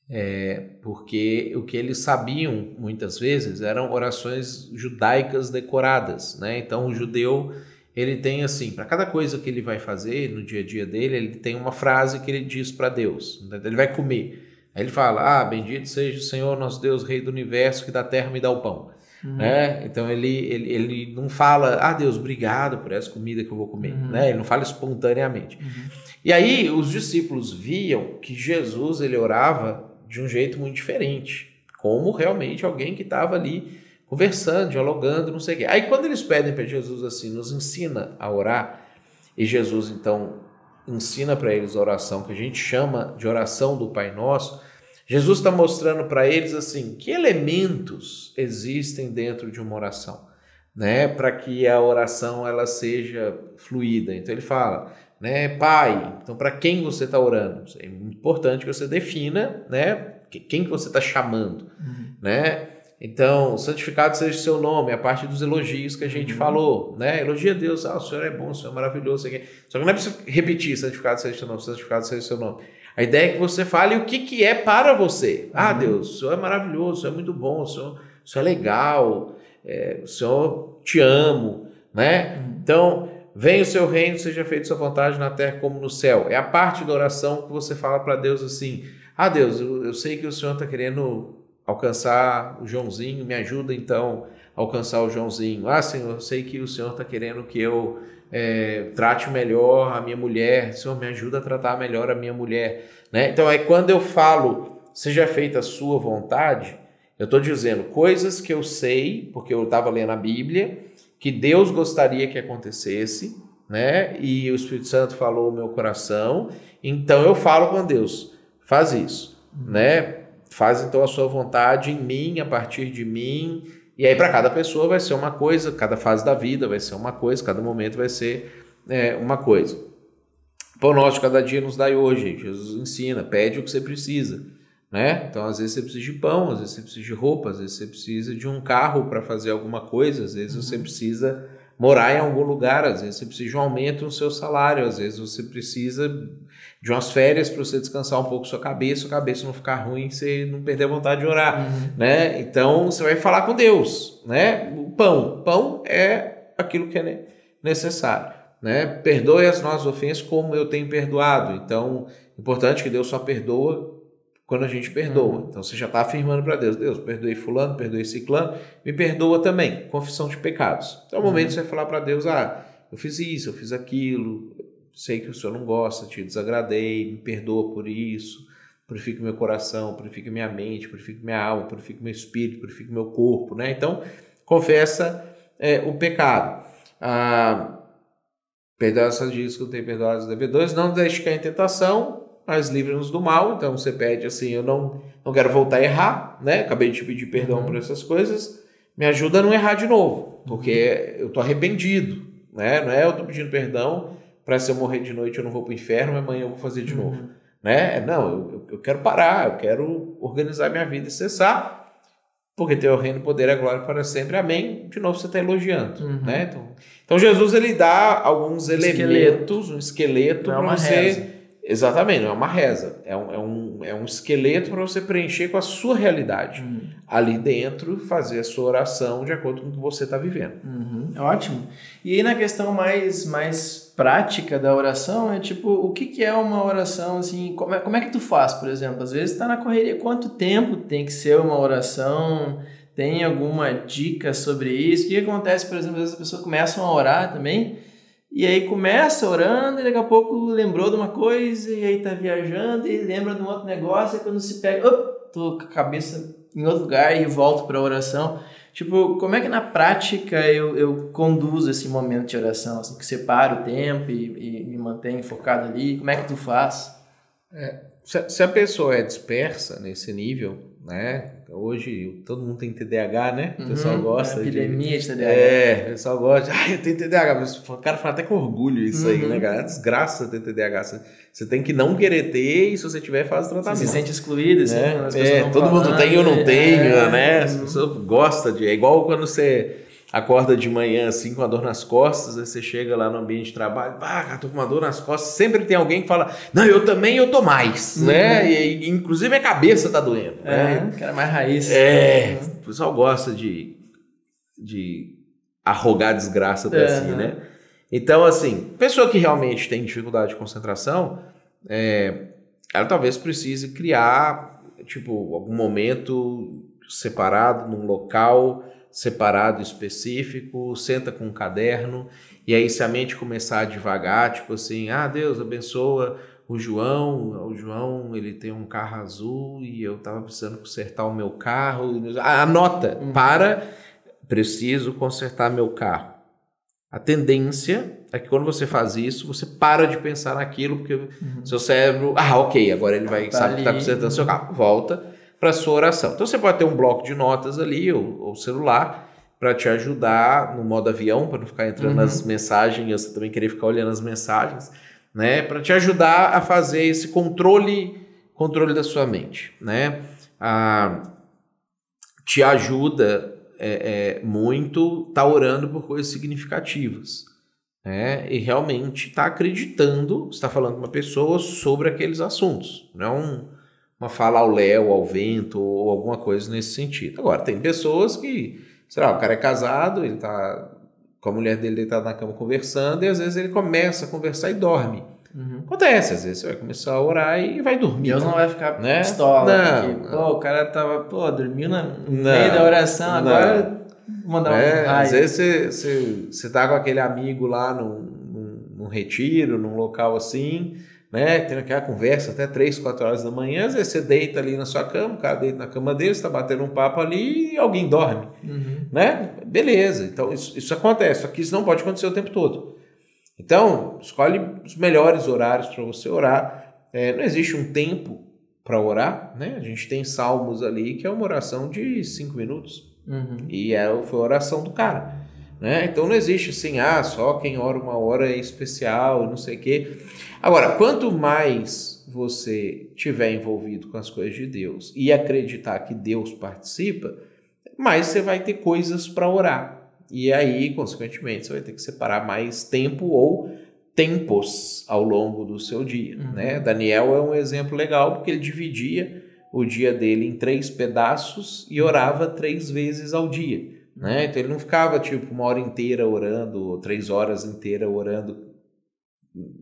é, porque o que eles sabiam muitas vezes eram orações judaicas decoradas, né? Então o judeu ele tem assim, para cada coisa que ele vai fazer no dia a dia dele, ele tem uma frase que ele diz para Deus. Ele vai comer. Aí ele fala: Ah, bendito seja o Senhor, nosso Deus, Rei do universo, que da terra me dá o pão. Uhum. Né? Então ele, ele, ele não fala, ah Deus, obrigado por essa comida que eu vou comer. Uhum. Né? Ele não fala espontaneamente. Uhum. E aí os discípulos viam que Jesus ele orava de um jeito muito diferente, como realmente alguém que estava ali conversando, dialogando, não sei o quê. Aí quando eles pedem para Jesus assim, nos ensina a orar, e Jesus então ensina para eles a oração que a gente chama de oração do Pai Nosso, Jesus está mostrando para eles assim que elementos existem dentro de uma oração, né, para que a oração ela seja fluida. Então ele fala, né, Pai. Então para quem você está orando? É importante que você defina, né, quem que você está chamando, uhum. né? Então, santificado seja o seu nome, a parte dos elogios que a gente uhum. falou, né? Elogia a Deus, ah, o Senhor é bom, o Senhor é maravilhoso. Só que não é preciso repetir, santificado seja o seu nome, santificado seja o seu nome. A ideia é que você fale o que, que é para você. Ah, uhum. Deus, o Senhor é maravilhoso, o Senhor é muito bom, o Senhor, o Senhor é legal, é, o Senhor te amo, né? Uhum. Então, venha o seu reino, seja feita sua vontade na terra como no céu. É a parte da oração que você fala para Deus assim: Ah, Deus, eu, eu sei que o Senhor está querendo alcançar o Joãozinho, me ajuda então a alcançar o Joãozinho. Ah, Senhor, eu sei que o Senhor está querendo que eu é, trate melhor a minha mulher, Senhor, me ajuda a tratar melhor a minha mulher. Né? Então, é quando eu falo, seja feita a sua vontade, eu estou dizendo coisas que eu sei, porque eu estava lendo a Bíblia, que Deus gostaria que acontecesse, né? E o Espírito Santo falou no meu coração, então eu falo com Deus, faz isso, né? Faz então a sua vontade em mim, a partir de mim, E aí, para cada pessoa, vai ser uma coisa, cada fase da vida vai ser uma coisa, cada momento vai ser é, uma coisa. Pão nosso cada dia nos dai hoje. Jesus ensina, pede o que você precisa. Né? Então, às vezes você precisa de pão, às vezes você precisa de roupa, às vezes você precisa de um carro para fazer alguma coisa, às vezes você uhum. precisa morar em algum lugar, às vezes você precisa de um aumento no seu salário, às vezes você precisa de umas férias para você descansar um pouco sua cabeça, sua cabeça não ficar ruim, você não perder a vontade de orar, uhum. né? Então você vai falar com Deus, né? O pão, pão é aquilo que é necessário, né? Perdoe as nossas ofensas como eu tenho perdoado. Então, importante que Deus só perdoa quando a gente perdoa. Uhum. Então você já está afirmando para Deus: Deus, perdoei Fulano, perdoei Ciclano, me perdoa também. Confissão de pecados. Então é o momento uhum. de você falar para Deus: Ah, eu fiz isso, eu fiz aquilo, sei que o Senhor não gosta, te desagradei, me perdoa por isso. Purifique meu coração, purifique minha mente, purifique minha alma, purifique meu espírito, purifique meu corpo, né? Então, confessa é, o pecado. Ah, perdoa essas dívidas que não tem perdoado os devedores, não deixe cair em tentação, mas livre-nos do mal. Então você pede assim: eu não, não quero voltar a errar, né? Acabei de te pedir perdão uhum. por essas coisas, me ajuda a não errar de novo, porque eu tô arrependido, né? Não é eu tô pedindo perdão para se eu morrer de noite eu não vou para o inferno, mas amanhã eu vou fazer de uhum. novo, né? Não, eu, eu quero parar, eu quero organizar minha vida e cessar. Porque teu reino, poder e a glória para sempre. Amém. De novo você está elogiando. Uhum. Né? Então, então, Jesus ele dá alguns elementos, um esqueleto para você. Reza Exatamente, não é uma reza. É um, é um, é um esqueleto para você preencher com a sua realidade. Uhum. Ali dentro, fazer a sua oração de acordo com o que você está vivendo. Uhum. Ótimo. E aí, na questão mais, mais prática da oração, é tipo, o que, que é uma oração? Assim, como é, como é que tu faz, por exemplo? Às vezes está na correria. Quanto tempo tem que ser uma oração? Tem alguma dica sobre isso? O que acontece, por exemplo, às vezes as pessoas começam a orar também e aí começa orando e daqui a pouco lembrou de uma coisa e aí tá viajando e lembra de um outro negócio e quando se pega, op, tô com a cabeça em outro lugar e volto para a oração. Tipo, como é que na prática eu, eu conduzo esse momento de oração? Assim, que separo o tempo e, e me mantenho focado ali? Como é que tu faz? É, se, se a pessoa é dispersa nesse nível, né? Hoje todo mundo tem TDAH, né? O pessoal uhum, gosta. epidemia de, TDAH. É, o pessoal gosta. Ah, eu tenho TDAH. O cara fala até com orgulho isso uhum. aí, né, cara? É desgraça ter TDAH. Você, você tem que não querer ter e se você tiver, faz o tratamento. Você se sente excluído, assim. É, é todo mundo tem, eu não tenho, é, né? As pessoas gostam de. É igual quando você acorda de manhã assim com a dor nas costas, aí você chega lá no ambiente de trabalho, ah, tô com uma dor nas costas, sempre tem alguém que fala, não, eu também, eu tô mais, uhum. né? E, inclusive a cabeça tá doendo, é, né? Cara mais raiz. É, uhum. o pessoal gosta de, de arrogar desgraça até assim, né? Então, assim, pessoa que realmente tem dificuldade de concentração, é, ela talvez precise criar, tipo, algum momento separado num local separado específico, senta com um caderno, e aí se a mente começar a devagar, tipo assim, ah, Deus abençoa o João, o João ele tem um carro azul e eu tava precisando consertar o meu carro, anota, uhum. para, preciso consertar meu carro. A tendência é que quando você faz isso, você para de pensar naquilo, porque uhum. seu cérebro, ah, ok, agora ele vai, tá sabe ali. que está consertando seu carro, volta, para sua oração. Então você pode ter um bloco de notas ali ou, ou celular para te ajudar no modo avião, para não ficar entrando uhum. nas mensagens, você também querer ficar olhando as mensagens, né? Para te ajudar a fazer esse controle, controle da sua mente, né? Ah, te ajuda é, é, muito tá orando por coisas significativas, né? E realmente está acreditando, está falando com uma pessoa sobre aqueles assuntos, não é um uma fala ao léu, ao vento ou alguma coisa nesse sentido. Agora, tem pessoas que, sei lá, o cara é casado, ele tá com a mulher dele deitado na cama conversando e às vezes ele começa a conversar e dorme. Uhum. Acontece, às vezes você vai começar a orar e vai dormir. Deus não vai ficar né? pistola. Não, porque, pô, o cara tava, pô, dormiu no meio da oração, agora mandar um Às vezes você, você, você tá com aquele amigo lá num, num, num retiro, num local assim, né? Tendo aquela conversa até 3, 4 horas da manhã, às vezes você deita ali na sua cama, o cara deita na cama dele, está batendo um papo ali e alguém dorme, uhum. né? Beleza, então isso, isso acontece, só que isso não pode acontecer o tempo todo. Então, escolhe os melhores horários para você orar. É, não existe um tempo para orar, né? A gente tem salmos ali que é uma oração de 5 minutos. Uhum. E é, foi a oração do cara. Né? Então não existe assim, ah, só quem ora uma hora é especial, não sei o quê. Agora, quanto mais você tiver envolvido com as coisas de Deus e acreditar que Deus participa, mais você vai ter coisas para orar. E aí, consequentemente, você vai ter que separar mais tempo ou tempos ao longo do seu dia. Uhum. Né? Daniel é um exemplo legal porque ele dividia o dia dele em três pedaços e orava três vezes ao dia. Né? Então ele não ficava tipo uma hora inteira orando, três horas inteiras orando,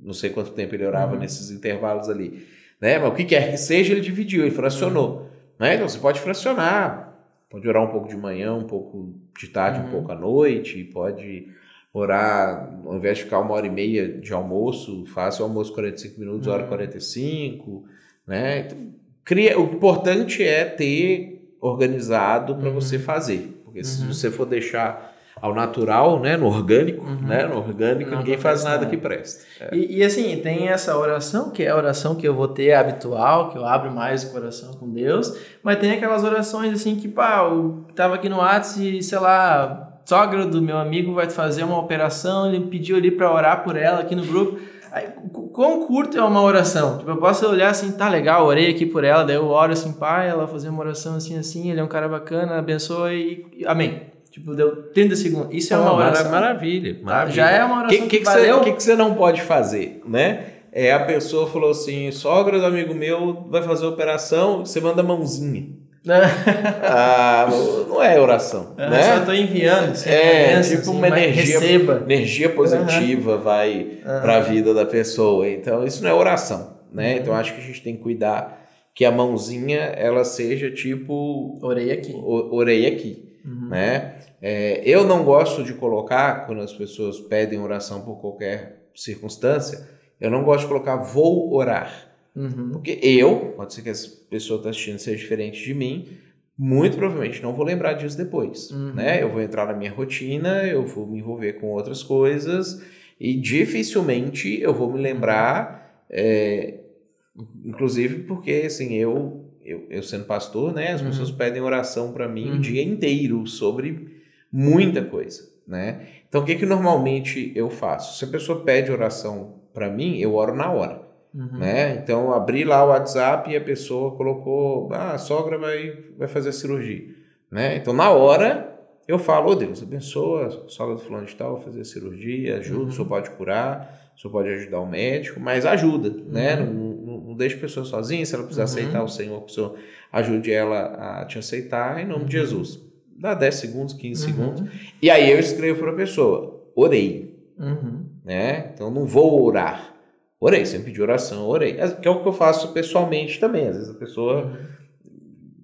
não sei quanto tempo ele orava uhum. nesses intervalos ali. Né? Mas o que quer que seja, ele dividiu, ele fracionou. Uhum. Né? Então você pode fracionar, pode orar um pouco de manhã, um pouco de tarde, uhum. um pouco à noite, pode orar, ao invés de ficar uma hora e meia de almoço, faça o almoço 45 minutos, hora 45, uhum. né? Então, cria, o importante é ter organizado para uhum. você fazer. Porque uhum. se você for deixar ao natural, né, no orgânico, uhum. né, no orgânico não, ninguém faz nada, que preste. É. E, e, assim, tem essa oração, que é a oração que eu vou ter habitual, que eu abro mais o coração com Deus, mas tem aquelas orações assim que, pá, eu tava aqui no WhatsApp e, sei lá, sogra do meu amigo vai fazer uma operação, ele pediu ali para orar por ela aqui no grupo. Aí, quão curto é uma oração? Tipo, eu posso olhar assim, tá legal, orei aqui por ela, daí eu oro assim, pai, ela fazer uma oração assim, assim, ele é um cara bacana, abençoe e amém. Tipo, deu 30 segundos. Isso é uma oração. Maravilha, maravilha. Já é uma oração que, que, que, valeu. O que, que você não pode fazer, né? É a pessoa falou assim, sogra do amigo meu vai fazer a operação, você manda mãozinha. Ah, não é oração. Eu né? só estou enviando. Assim, é, tipo assim, uma energia, receba. energia positiva uhum. vai uhum. para a vida da pessoa. Então, isso não é oração. Né? Uhum. Então, acho que a gente tem que cuidar que a mãozinha ela seja tipo. Orei aqui. Orei aqui. Uhum. Né? É, eu não gosto de colocar, quando as pessoas pedem oração por qualquer circunstância, eu não gosto de colocar vou orar. Uhum. Porque eu, pode ser que essa pessoa está assistindo seja diferente de mim, muito provavelmente não vou lembrar disso depois. Uhum. Né? Eu vou entrar na minha rotina, eu vou me envolver com outras coisas e dificilmente eu vou me lembrar, é, inclusive porque assim, eu, eu, eu sendo pastor, né, as uhum. pessoas pedem oração para mim o uhum. dia inteiro sobre muita coisa. Né? Então o que, que normalmente eu faço? Se a pessoa pede oração para mim, eu oro na hora. Uhum. Né? Então, abri lá o WhatsApp e a pessoa colocou: ah, a sogra vai, vai fazer cirurgia. Né? Então, na hora, eu falo: oh, Deus, abençoa a sogra do fulano de tal, fazer cirurgia, ajuda, uhum. o senhor pode curar, o senhor pode ajudar o médico, mas ajuda, né? uhum. né? Não, não, não deixe a pessoa sozinha, se ela precisar uhum. aceitar o Senhor, o Senhor ajude ela a te aceitar, em nome de uhum. Jesus. Dá 10 segundos, 15 uhum. segundos, e aí eu escrevo para a pessoa: orei. Né? Então, não vou orar Orei, sempre pedi oração, orei. Que é o que eu faço pessoalmente também. Às vezes a pessoa, uhum.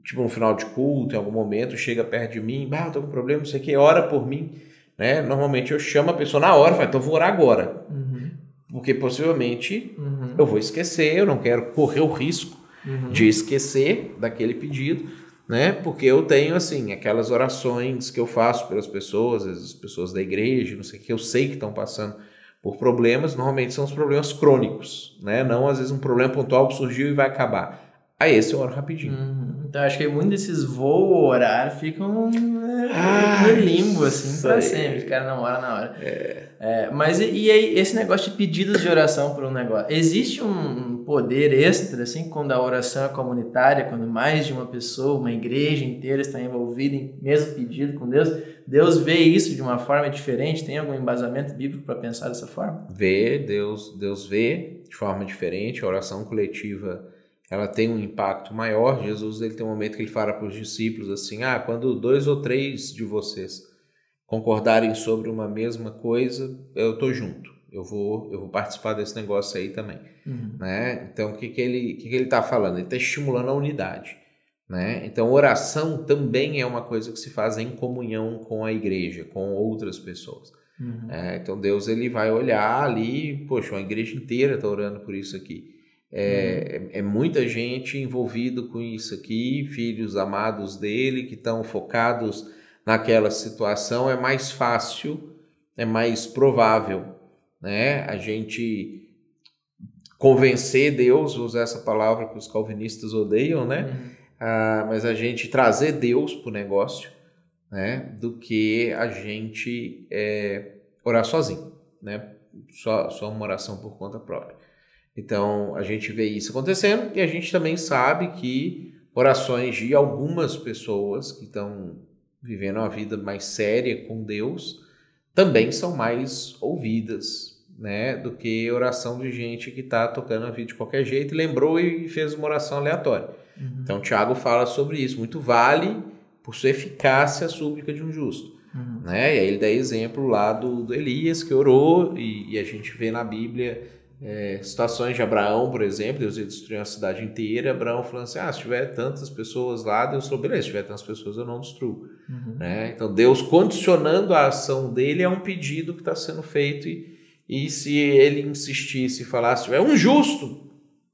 tipo, no final de culto, em algum momento, chega perto de mim, ah, tô com problema, não sei o que, ora por mim. Né? Normalmente eu chamo a pessoa na hora, falo, então vou orar agora. Uhum. Porque possivelmente uhum. eu vou esquecer, eu não quero correr o risco uhum. de esquecer daquele pedido, né? Porque eu tenho, assim, aquelas orações que eu faço pelas pessoas, as pessoas da igreja, não sei o que, eu sei que estão passando por problemas, normalmente são os problemas crônicos, né? Não às vezes um problema pontual que surgiu e vai acabar. Aí esse eu oro rapidinho. Uhum. Então acho que muitos desses voo orar ficam né, ah, no limbo, assim, pra sempre. O cara não ora na hora. É. É, mas e, e aí, esse negócio de pedidos de oração por um negócio? Existe um poder extra, assim, quando a oração é comunitária, quando mais de uma pessoa, uma igreja inteira está envolvida em mesmo pedido com Deus? Deus vê isso de uma forma diferente? Tem algum embasamento bíblico para pensar dessa forma? Vê, Deus, Deus vê de forma diferente. A oração coletiva ela tem um impacto maior. Jesus ele tem um momento que ele fala para os discípulos assim: ah, quando dois ou três de vocês concordarem sobre uma mesma coisa, eu estou junto. Eu vou, eu vou participar desse negócio aí também. Uhum. Né? Então, o que, que ele que, que ele está falando? Ele está estimulando a unidade. Né? Então, oração também é uma coisa que se faz em comunhão com a igreja, com outras pessoas. Uhum. É, então, Deus ele vai olhar ali, poxa, uma igreja inteira está orando por isso aqui. É, uhum. é, muita gente envolvido com isso aqui, filhos amados dele que estão focados naquela situação. É mais fácil, é mais provável, né? A gente convencer Deus, vou usar essa palavra que os calvinistas odeiam, né? Uhum. Ah, mas a gente trazer Deus para o negócio né, do que a gente é, orar sozinho, né? Só, só uma oração por conta própria. Então, a gente vê isso acontecendo e a gente também sabe que orações de algumas pessoas que estão vivendo uma vida mais séria com Deus também são mais ouvidas, né, do que oração de gente que está tocando a vida de qualquer jeito, lembrou e fez uma oração aleatória. Uhum. Então, Tiago fala sobre isso. Muito vale por sua eficácia a súplica de um justo. Uhum. Né? E aí ele dá exemplo lá do, do Elias que orou, e, e, a gente vê na Bíblia é, situações de Abraão, por exemplo, Deus ia destruir a cidade inteira, Abraão falando assim, ah, se tiver tantas pessoas lá, Deus falou, beleza, se tiver tantas pessoas eu não destruo. Uhum. Né? Então Deus condicionando a ação dele é um pedido que está sendo feito e, e se ele insistisse e falasse, tiver um justo,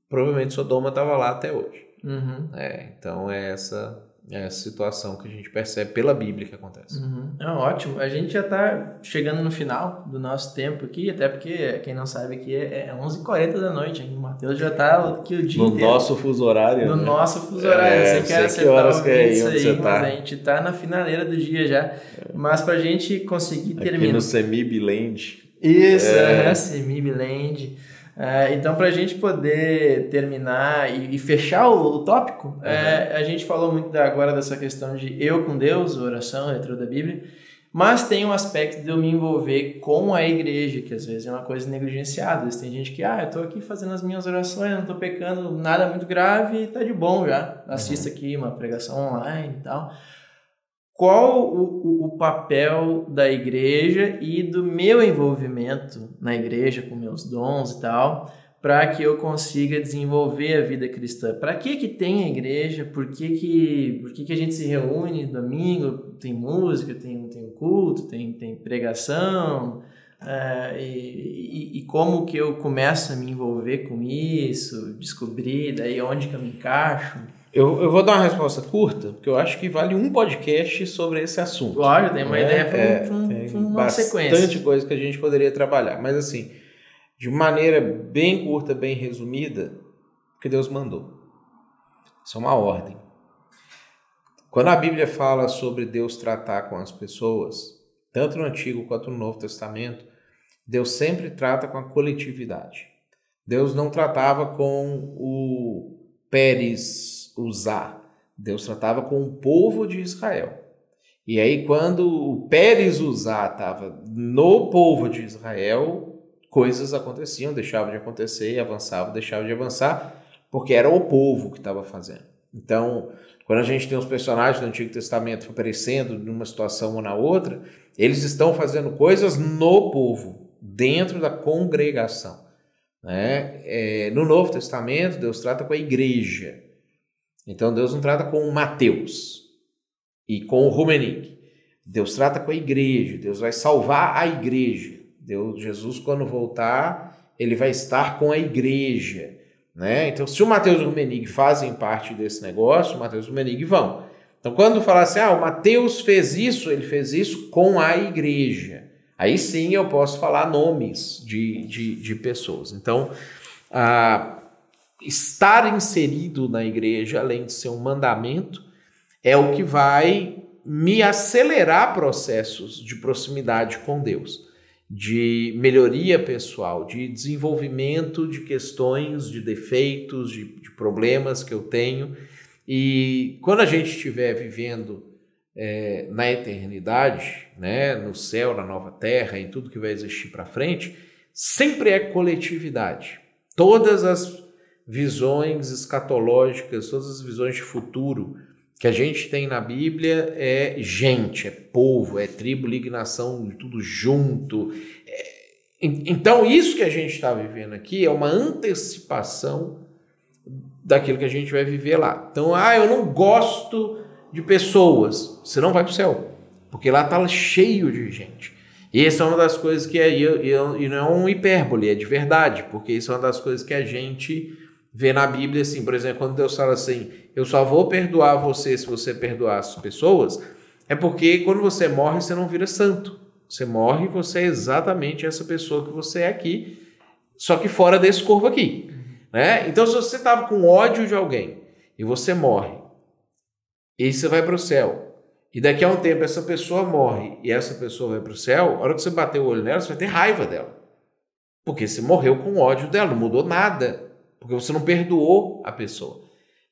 provavelmente Sodoma estava lá até hoje. Uhum. É, então é essa é a situação que a gente percebe pela Bíblia que acontece. Uhum. É ótimo. A gente já está chegando no final do nosso tempo aqui, até porque, quem não sabe aqui, é 11h40 da noite. Hein? O Matheus já está aqui o dia no inteiro. No nosso fuso horário. No né? nosso fuso horário. É, você quer que horas que é aí, onde você tá. a gente está na finaleira do dia já. Mas para a gente conseguir terminar... Aqui no Semib Land. Isso, é. é Semib Land é, então, para a gente poder terminar e, e fechar o, o tópico, uhum. é, a gente falou muito agora dessa questão de eu com Deus, oração, letra da Bíblia, mas tem um aspecto de eu me envolver com a igreja, que às vezes é uma coisa negligenciada. Tem gente que, ah, eu estou aqui fazendo as minhas orações, não estou pecando nada muito grave e tá de bom já. Assista uhum. aqui uma pregação online e tal qual o, o, papel da igreja e do meu envolvimento na igreja com meus dons e tal, para que eu consiga desenvolver a vida cristã. Para que que tem a igreja? Por que que, por que que a gente se reúne domingo? Tem música, tem, tem culto, tem, tem pregação, uh, e, e, e, como que eu começo a me envolver com isso, descobrir daí onde que eu me encaixo? Eu, eu vou dar uma resposta curta, porque eu acho que vale um podcast sobre esse assunto. Claro, tem uma é, ideia para é, um, um, uma sequência. bastante coisa que a gente poderia trabalhar. Mas assim, de maneira bem curta, bem resumida, o que Deus mandou. Isso é uma ordem. Quando a Bíblia fala sobre Deus tratar com as pessoas, tanto no Antigo quanto no Novo Testamento, Deus sempre trata com a coletividade. Deus não tratava com o Pérez usar. Deus tratava com o povo de Israel. E aí, quando o Pérez Uzá estava no povo de Israel, coisas aconteciam, deixavam de acontecer, avançavam, deixavam de avançar, porque era o povo que estava fazendo. Então, quando a gente tem os personagens do Antigo Testamento aparecendo numa situação ou na outra, eles estão fazendo coisas no povo, dentro da congregação. Né? É, no Novo Testamento, Deus trata com a igreja. Então Deus não trata com Mateus e com o Rumenick. Deus trata com a igreja, Deus vai salvar a igreja. Deus, Jesus, quando voltar, ele vai estar com a igreja. Né? Então, se o Mateus e o Rumenig fazem parte desse negócio, o Mateus e o Rumenig vão. Então, quando falar assim, ah, o Mateus fez isso, ele fez isso com a igreja. Aí sim eu posso falar nomes de, de, de pessoas. Então, a, estar inserido na igreja, além de ser um mandamento, é o que vai me acelerar processos de proximidade com Deus, de melhoria pessoal, de desenvolvimento de questões, de defeitos, de, de problemas que eu tenho. E quando a gente estiver vivendo é, na eternidade, né, no céu, na nova terra, em tudo que vai existir para frente, sempre é coletividade. Todas as visões escatológicas, todas as visões de futuro que a gente tem na Bíblia é gente, é povo, é tribo, lignação, tudo junto. É... Então, isso que a gente está vivendo aqui é uma antecipação daquilo que a gente vai viver lá. Então, ah, eu não gosto de pessoas. Você não vai para o céu, porque lá está cheio de gente. E essa é uma das coisas que é, e não é um hipérbole, é de verdade, porque isso é uma das coisas que a gente vê na Bíblia assim, por exemplo, quando Deus fala assim, eu só vou perdoar você se você perdoar as pessoas, é porque quando você morre, você não vira santo. Você morre, você é exatamente essa pessoa que você é aqui, só que fora desse corpo aqui. Né? Então, se você estava com ódio de alguém e você morre, e você vai para o céu, e daqui a um tempo essa pessoa morre e essa pessoa vai para o céu, a hora que você bater o olho nela, você vai ter raiva dela. Porque você morreu com ódio dela, não mudou nada. Porque você não perdoou a pessoa.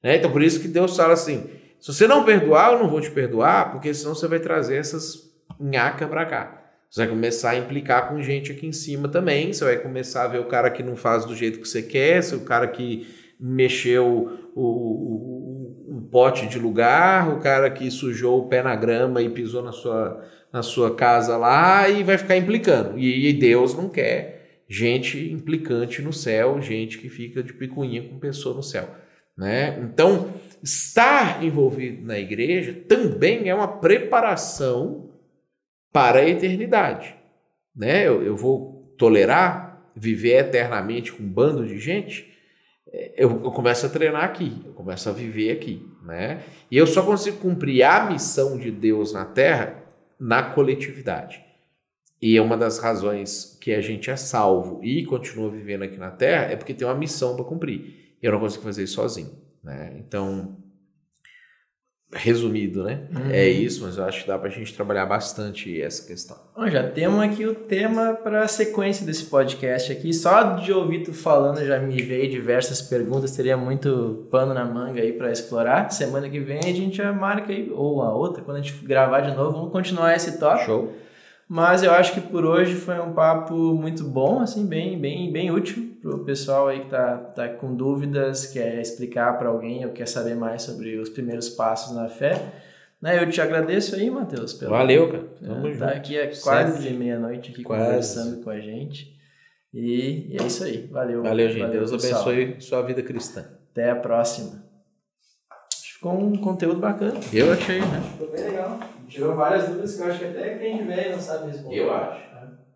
Né? Então por isso que Deus fala assim: se você não perdoar, eu não vou te perdoar, porque senão você vai trazer essas nhaca para cá. Você vai começar a implicar com gente aqui em cima também. Você vai começar a ver o cara que não faz do jeito que você quer, o cara que mexeu o, o, o, pote de lugar, o cara que sujou o pé na grama e pisou na sua, na sua casa lá e vai ficar implicando. E, e Deus não quer gente implicante no céu, gente que fica de picuinha com pessoa no céu. Né? Então, estar envolvido na igreja também é uma preparação para a eternidade. Né? Eu, eu vou tolerar viver eternamente com um bando de gente eu, eu, começo a treinar aqui, eu começo a viver aqui, né? E eu só consigo cumprir a missão de Deus na Terra na coletividade. E é uma das razões que a gente é salvo e continua vivendo aqui na Terra é porque tem uma missão para cumprir. Eu não consigo fazer isso sozinho, né? Então, resumido, né? Uhum. É isso, mas eu acho que dá para a gente trabalhar bastante essa questão. Bom, já temos aqui o tema para a sequência desse podcast aqui. Só de ouvir tu falando já me veio diversas perguntas, teria muito pano na manga aí para explorar. Semana que vem a gente já marca aí, ou a outra, quando a gente gravar de novo, vamos continuar esse tópico. Show. Mas eu acho que por hoje foi um papo muito bom, assim, bem, bem, bem útil para o pessoal aí que tá, tá com dúvidas, quer explicar para alguém ou quer saber mais sobre os primeiros passos na fé. Né, eu te agradeço aí, Matheus. Pelo, Valeu, cara. Tamo é, tá aqui é quase de meia-noite aqui quase. conversando com a gente. E, e, é isso aí. Valeu. Valeu, gente. Valeu, Deus pessoal. abençoe sua vida cristã. Até a próxima. Ficou um conteúdo bacana. Eu achei, né? Ficou bem legal. Tirou várias dúvidas que eu acho que até quem vê não sabe responder. Eu acho.